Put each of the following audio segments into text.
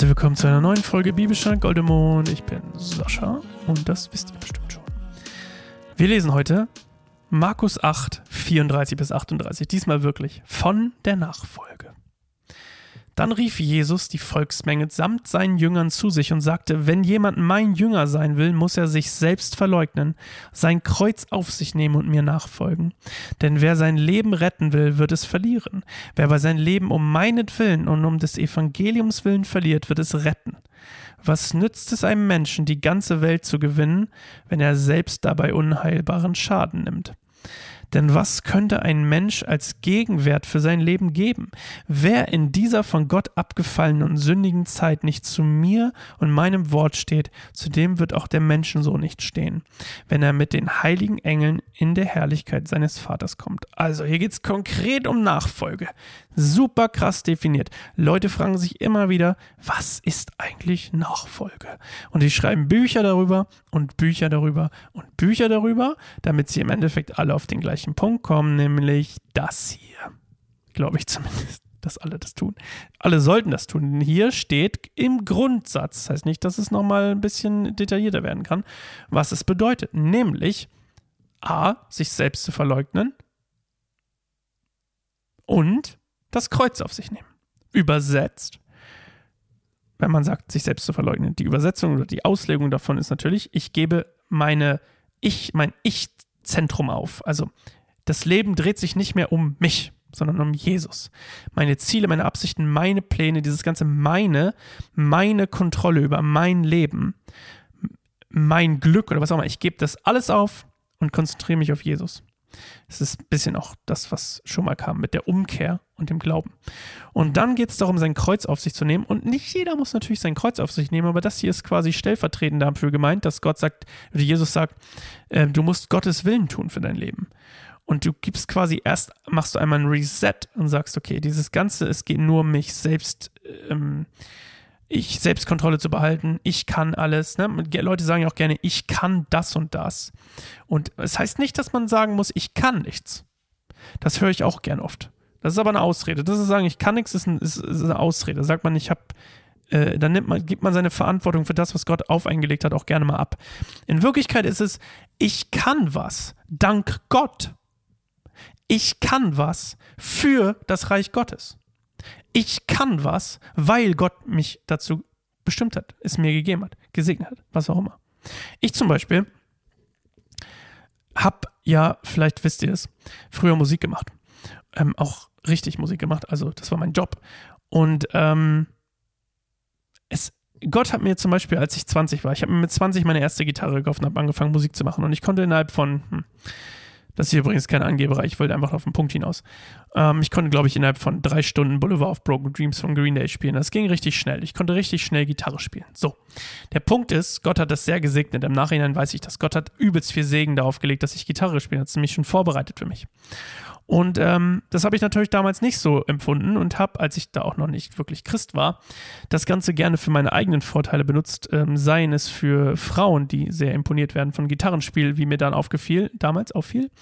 Herzlich willkommen zu einer neuen Folge Bibelstein Goldemond. Ich bin Sascha und das wisst ihr bestimmt schon. Wir lesen heute Markus 8, 34 bis 38. Diesmal wirklich von der Nachfolge. Dann rief Jesus die Volksmenge samt seinen Jüngern zu sich und sagte, wenn jemand mein Jünger sein will, muss er sich selbst verleugnen, sein Kreuz auf sich nehmen und mir nachfolgen. Denn wer sein Leben retten will, wird es verlieren. Wer aber sein Leben um meinetwillen und um des Evangeliums willen verliert, wird es retten. Was nützt es einem Menschen, die ganze Welt zu gewinnen, wenn er selbst dabei unheilbaren Schaden nimmt? Denn was könnte ein Mensch als Gegenwert für sein Leben geben? Wer in dieser von Gott abgefallenen und sündigen Zeit nicht zu mir und meinem Wort steht, zu dem wird auch der Menschensohn nicht stehen, wenn er mit den heiligen Engeln in der Herrlichkeit seines Vaters kommt. Also hier geht es konkret um Nachfolge. Super krass definiert. Leute fragen sich immer wieder, was ist eigentlich Nachfolge? Und die schreiben Bücher darüber und Bücher darüber und Bücher darüber, damit sie im Endeffekt alle auf den gleichen Punkt kommen, nämlich das hier. Glaube ich zumindest dass alle das tun. Alle sollten das tun. Hier steht im Grundsatz, das heißt nicht, dass es nochmal ein bisschen detaillierter werden kann, was es bedeutet. Nämlich A, sich selbst zu verleugnen und das Kreuz auf sich nehmen. Übersetzt, wenn man sagt, sich selbst zu verleugnen. Die Übersetzung oder die Auslegung davon ist natürlich, ich gebe meine Ich, mein Ich-Zentrum auf. Also das Leben dreht sich nicht mehr um mich, sondern um Jesus. Meine Ziele, meine Absichten, meine Pläne, dieses ganze meine, meine Kontrolle über mein Leben, mein Glück oder was auch immer. Ich gebe das alles auf und konzentriere mich auf Jesus. Es ist ein bisschen auch das, was schon mal kam mit der Umkehr und dem Glauben. Und dann geht es darum, sein Kreuz auf sich zu nehmen. Und nicht jeder muss natürlich sein Kreuz auf sich nehmen, aber das hier ist quasi stellvertretend dafür gemeint, dass Gott sagt, wie Jesus sagt, äh, du musst Gottes Willen tun für dein Leben. Und du gibst quasi erst, machst du einmal ein Reset und sagst, okay, dieses Ganze, es geht nur um mich selbst. Ähm, ich Selbstkontrolle zu behalten, ich kann alles. Ne? Leute sagen ja auch gerne, ich kann das und das. Und es heißt nicht, dass man sagen muss, ich kann nichts. Das höre ich auch gern oft. Das ist aber eine Ausrede. Das ist sagen, ich kann nichts, ist, ein, ist, ist eine Ausrede. Sagt man, ich habe, äh, dann nimmt man, gibt man seine Verantwortung für das, was Gott aufeingelegt hat, auch gerne mal ab. In Wirklichkeit ist es, ich kann was, dank Gott. Ich kann was für das Reich Gottes ich kann was, weil Gott mich dazu bestimmt hat, es mir gegeben hat, gesegnet hat, was auch immer. Ich zum Beispiel habe ja, vielleicht wisst ihr es, früher Musik gemacht. Ähm, auch richtig Musik gemacht, also das war mein Job. Und ähm, es, Gott hat mir zum Beispiel, als ich 20 war, ich habe mir mit 20 meine erste Gitarre gekauft und habe angefangen Musik zu machen. Und ich konnte innerhalb von, hm, das ist übrigens keine Angeberei, ich wollte einfach auf den Punkt hinaus. Ähm, ich konnte, glaube ich, innerhalb von drei Stunden Boulevard of Broken Dreams von Green Day spielen. Das ging richtig schnell. Ich konnte richtig schnell Gitarre spielen. So. Der Punkt ist, Gott hat das sehr gesegnet. Im Nachhinein weiß ich, dass Gott hat übelst viel Segen darauf gelegt, dass ich Gitarre spiele. Hat es nämlich schon vorbereitet für mich. Und ähm, das habe ich natürlich damals nicht so empfunden und habe, als ich da auch noch nicht wirklich Christ war, das Ganze gerne für meine eigenen Vorteile benutzt, ähm, seien es für Frauen, die sehr imponiert werden von Gitarrenspiel, wie mir dann aufgefiel, damals auffiel,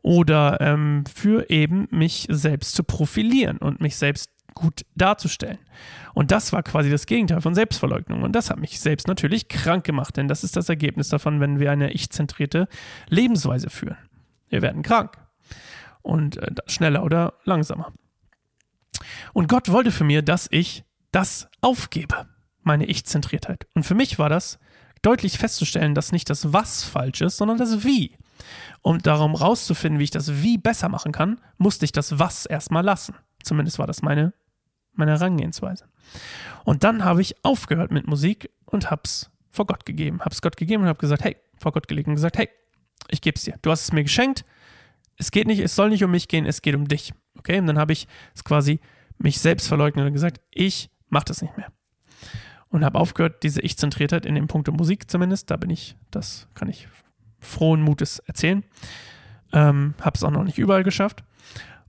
oder ähm, für eben mich selbst zu profilieren und mich selbst gut darzustellen. Und das war quasi das Gegenteil von Selbstverleugnung. Und das hat mich selbst natürlich krank gemacht, denn das ist das Ergebnis davon, wenn wir eine ich-zentrierte Lebensweise führen. Wir werden krank und äh, schneller oder langsamer. Und Gott wollte für mir, dass ich das aufgebe, meine Ich-Zentriertheit. Und für mich war das deutlich festzustellen, dass nicht das Was falsch ist, sondern das Wie. Um darum rauszufinden, wie ich das Wie besser machen kann, musste ich das Was erstmal lassen. Zumindest war das meine, meine Herangehensweise. Und dann habe ich aufgehört mit Musik und hab's vor Gott gegeben. Hab's Gott gegeben und hab gesagt, hey, vor Gott gelegt und gesagt, hey, ich geb's dir. Du hast es mir geschenkt, es geht nicht, es soll nicht um mich gehen, es geht um dich. Okay? Und dann habe ich es quasi mich selbst verleugnet und gesagt, ich mache das nicht mehr. Und habe aufgehört, diese Ich-Zentriertheit in dem Punkt der Musik zumindest, da bin ich, das kann ich frohen Mutes erzählen. Ähm, habe es auch noch nicht überall geschafft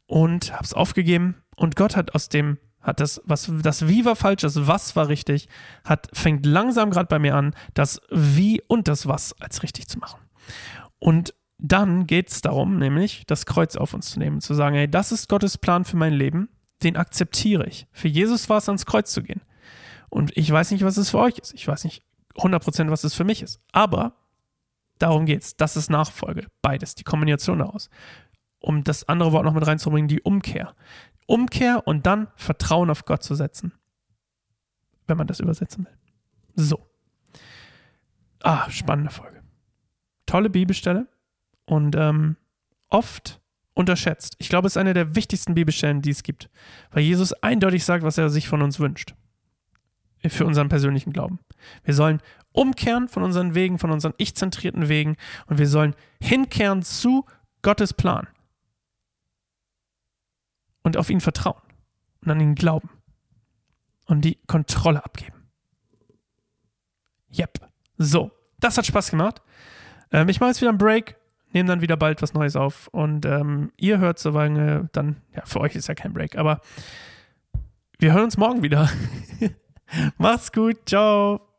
und habe es aufgegeben. Und Gott hat aus dem, hat das, was, das Wie war falsch, das Was war richtig, hat, fängt langsam gerade bei mir an, das Wie und das Was als richtig zu machen. Und dann geht es darum, nämlich das Kreuz auf uns zu nehmen, zu sagen, hey, das ist Gottes Plan für mein Leben, den akzeptiere ich. Für Jesus war es ans Kreuz zu gehen. Und ich weiß nicht, was es für euch ist. Ich weiß nicht 100%, was es für mich ist. Aber darum geht's. Das ist Nachfolge. Beides. Die Kombination daraus. Um das andere Wort noch mit reinzubringen, die Umkehr. Umkehr und dann Vertrauen auf Gott zu setzen. Wenn man das übersetzen will. So. Ah, spannende Folge. Tolle Bibelstelle und ähm, oft unterschätzt. Ich glaube, es ist eine der wichtigsten Bibelstellen, die es gibt, weil Jesus eindeutig sagt, was er sich von uns wünscht. Für unseren persönlichen Glauben. Wir sollen umkehren von unseren Wegen, von unseren ich-zentrierten Wegen und wir sollen hinkehren zu Gottes Plan und auf ihn vertrauen und an ihn glauben und die Kontrolle abgeben. Yep. So, das hat Spaß gemacht. Ähm, ich mache jetzt wieder einen Break, nehme dann wieder bald was Neues auf und ähm, ihr hört so lange dann, ja, für euch ist ja kein Break, aber wir hören uns morgen wieder. Macht's gut, ciao.